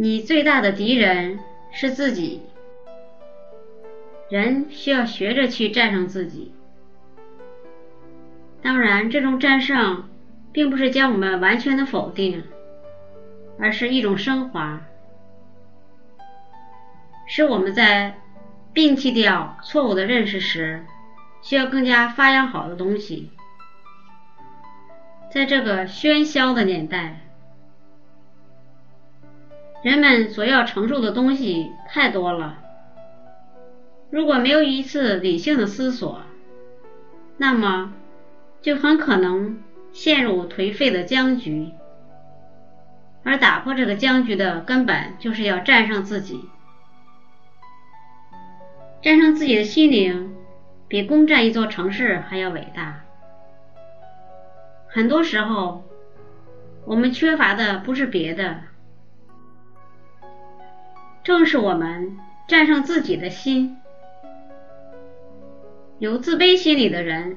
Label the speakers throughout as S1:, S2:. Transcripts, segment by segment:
S1: 你最大的敌人是自己。人需要学着去战胜自己。当然，这种战胜并不是将我们完全的否定，而是一种升华，是我们在摒弃掉错误的认识时，需要更加发扬好的东西。在这个喧嚣的年代，人们所要承受的东西太多了。如果没有一次理性的思索，那么就很可能陷入颓废的僵局。而打破这个僵局的根本，就是要战胜自己。战胜自己的心灵，比攻占一座城市还要伟大。很多时候，我们缺乏的不是别的，正是我们战胜自己的心。有自卑心理的人，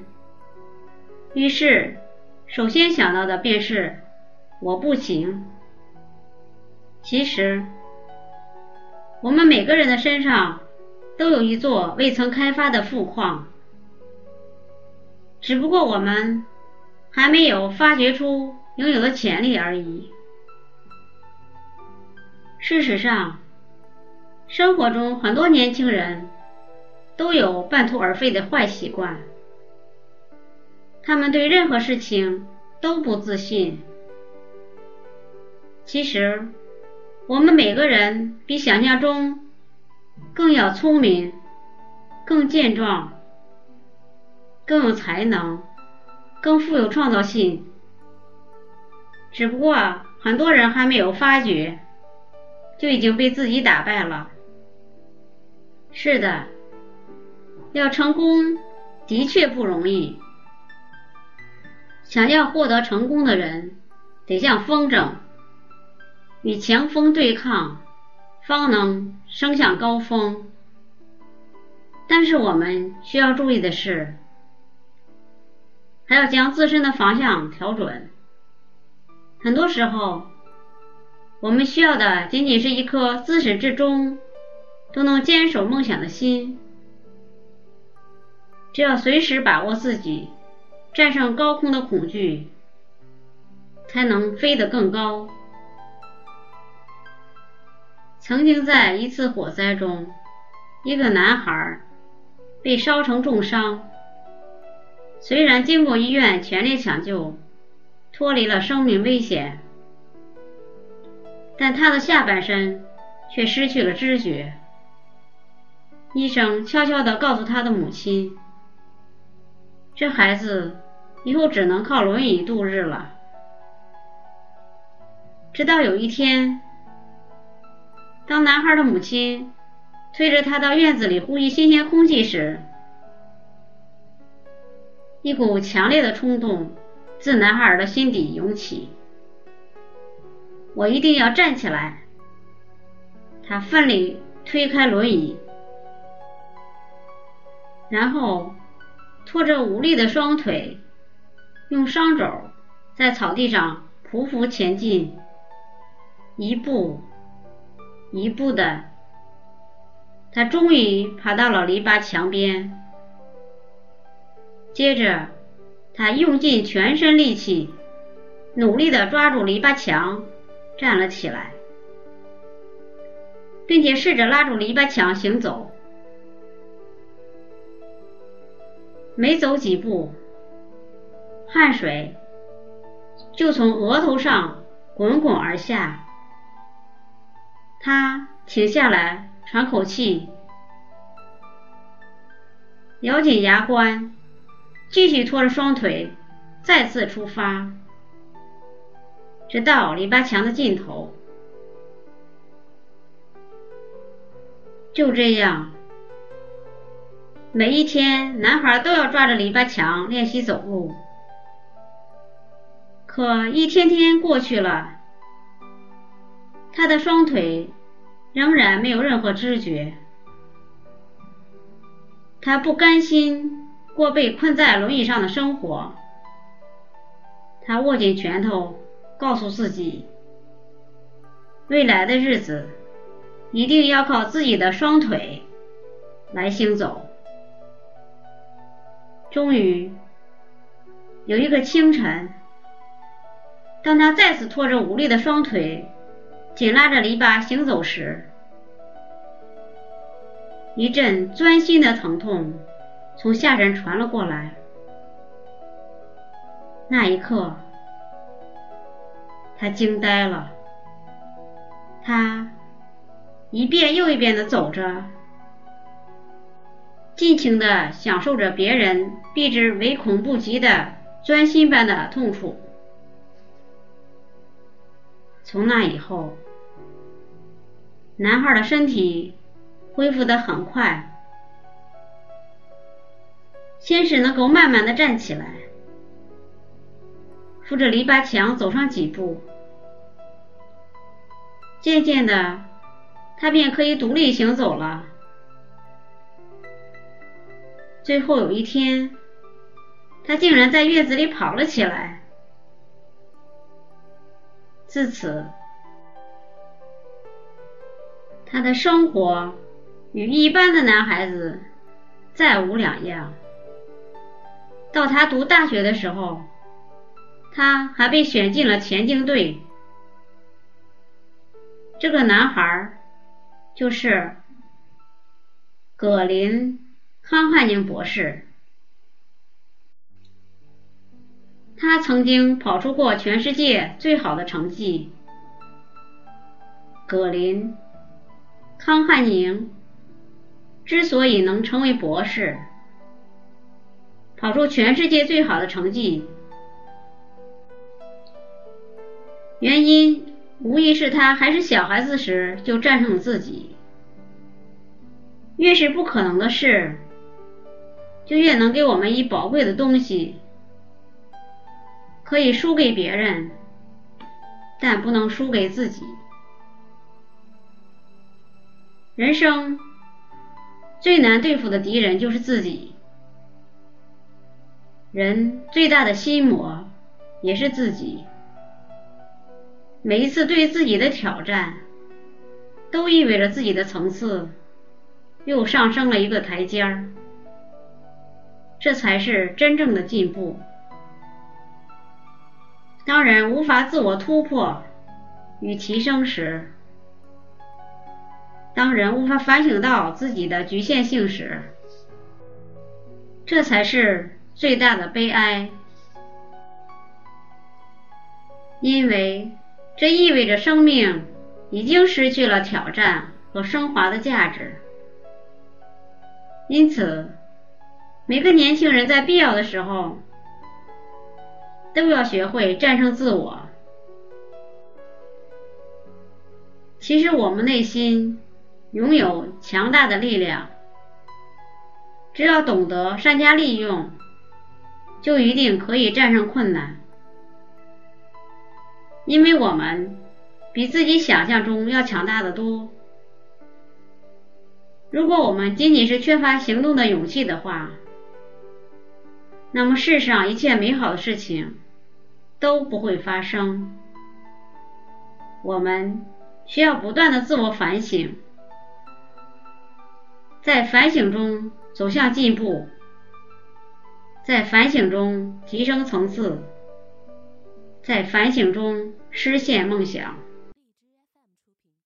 S1: 于是首先想到的便是我不行。其实，我们每个人的身上都有一座未曾开发的富矿，只不过我们。还没有发掘出拥有的潜力而已。事实上，生活中很多年轻人都有半途而废的坏习惯，他们对任何事情都不自信。其实，我们每个人比想象中更要聪明、更健壮、更有才能。更富有创造性，只不过很多人还没有发觉，就已经被自己打败了。是的，要成功的确不容易。想要获得成功的人，得像风筝，与强风对抗，方能升向高峰。但是我们需要注意的是。还要将自身的方向调准。很多时候，我们需要的仅仅是一颗自始至终都能坚守梦想的心。只要随时把握自己，战胜高空的恐惧，才能飞得更高。曾经在一次火灾中，一个男孩被烧成重伤。虽然经过医院全力抢救，脱离了生命危险，但他的下半身却失去了知觉。医生悄悄地告诉他的母亲：“这孩子以后只能靠轮椅度日了。”直到有一天，当男孩的母亲推着他到院子里呼吸新鲜空气时，一股强烈的冲动自男孩的心底涌起，我一定要站起来。他奋力推开轮椅，然后拖着无力的双腿，用双肘在草地上匍匐前进，一步一步的，他终于爬到了篱笆墙边。接着，他用尽全身力气，努力的抓住篱笆墙，站了起来，并且试着拉住篱笆墙行走。没走几步，汗水就从额头上滚滚而下。他停下来喘口气，咬紧牙关。继续拖着双腿，再次出发，直到篱笆墙的尽头。就这样，每一天，男孩都要抓着篱笆墙练习走路。可一天天过去了，他的双腿仍然没有任何知觉。他不甘心。过被困在轮椅上的生活，他握紧拳头，告诉自己：未来的日子一定要靠自己的双腿来行走。终于有一个清晨，当他再次拖着无力的双腿，紧拉着篱笆行走时，一阵钻心的疼痛从下身传了过来。那一刻，他惊呆了。他一遍又一遍的走着，尽情的享受着别人避之唯恐不及的钻心般的痛楚。从那以后，男孩的身体恢复的很快，先是能够慢慢的站起来，扶着篱笆墙走上几步。渐渐的，他便可以独立行走了。最后有一天，他竟然在院子里跑了起来。自此，他的生活与一般的男孩子再无两样。到他读大学的时候，他还被选进了田径队。这个男孩就是葛林康汉宁博士，他曾经跑出过全世界最好的成绩。葛林康汉宁之所以能成为博士，跑出全世界最好的成绩，原因。无疑是他还是小孩子时就战胜了自己。越是不可能的事，就越能给我们以宝贵的东西。可以输给别人，但不能输给自己。人生最难对付的敌人就是自己，人最大的心魔也是自己。每一次对自己的挑战，都意味着自己的层次又上升了一个台阶儿，这才是真正的进步。当人无法自我突破与提升时，当人无法反省到自己的局限性时，这才是最大的悲哀，因为。这意味着生命已经失去了挑战和升华的价值。因此，每个年轻人在必要的时候都要学会战胜自我。其实，我们内心拥有强大的力量，只要懂得善加利用，就一定可以战胜困难。因为我们比自己想象中要强大的多。如果我们仅仅是缺乏行动的勇气的话，那么世上一切美好的事情都不会发生。我们需要不断的自我反省，在反省中走向进步，在反省中提升层次。在反省中实现梦想。